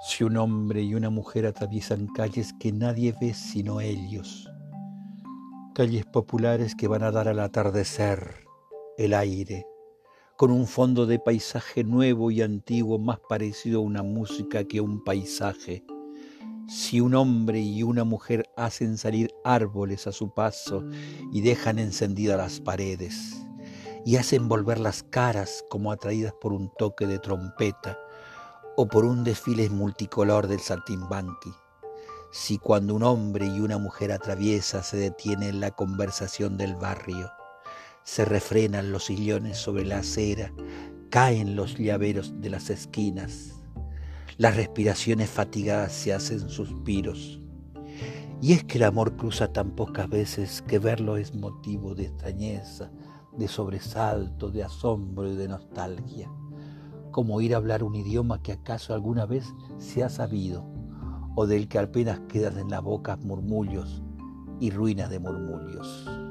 Si un hombre y una mujer atraviesan calles que nadie ve sino ellos, calles populares que van a dar al atardecer el aire, con un fondo de paisaje nuevo y antiguo más parecido a una música que a un paisaje. Si un hombre y una mujer hacen salir árboles a su paso y dejan encendidas las paredes, y hacen volver las caras como atraídas por un toque de trompeta, o por un desfile multicolor del saltimbanqui. Si cuando un hombre y una mujer atraviesa se detiene en la conversación del barrio, se refrenan los sillones sobre la acera, caen los llaveros de las esquinas, las respiraciones fatigadas se hacen suspiros. Y es que el amor cruza tan pocas veces que verlo es motivo de extrañeza, de sobresalto, de asombro y de nostalgia como ir a hablar un idioma que acaso alguna vez se ha sabido, o del que apenas quedan en la boca murmullos y ruinas de murmullos.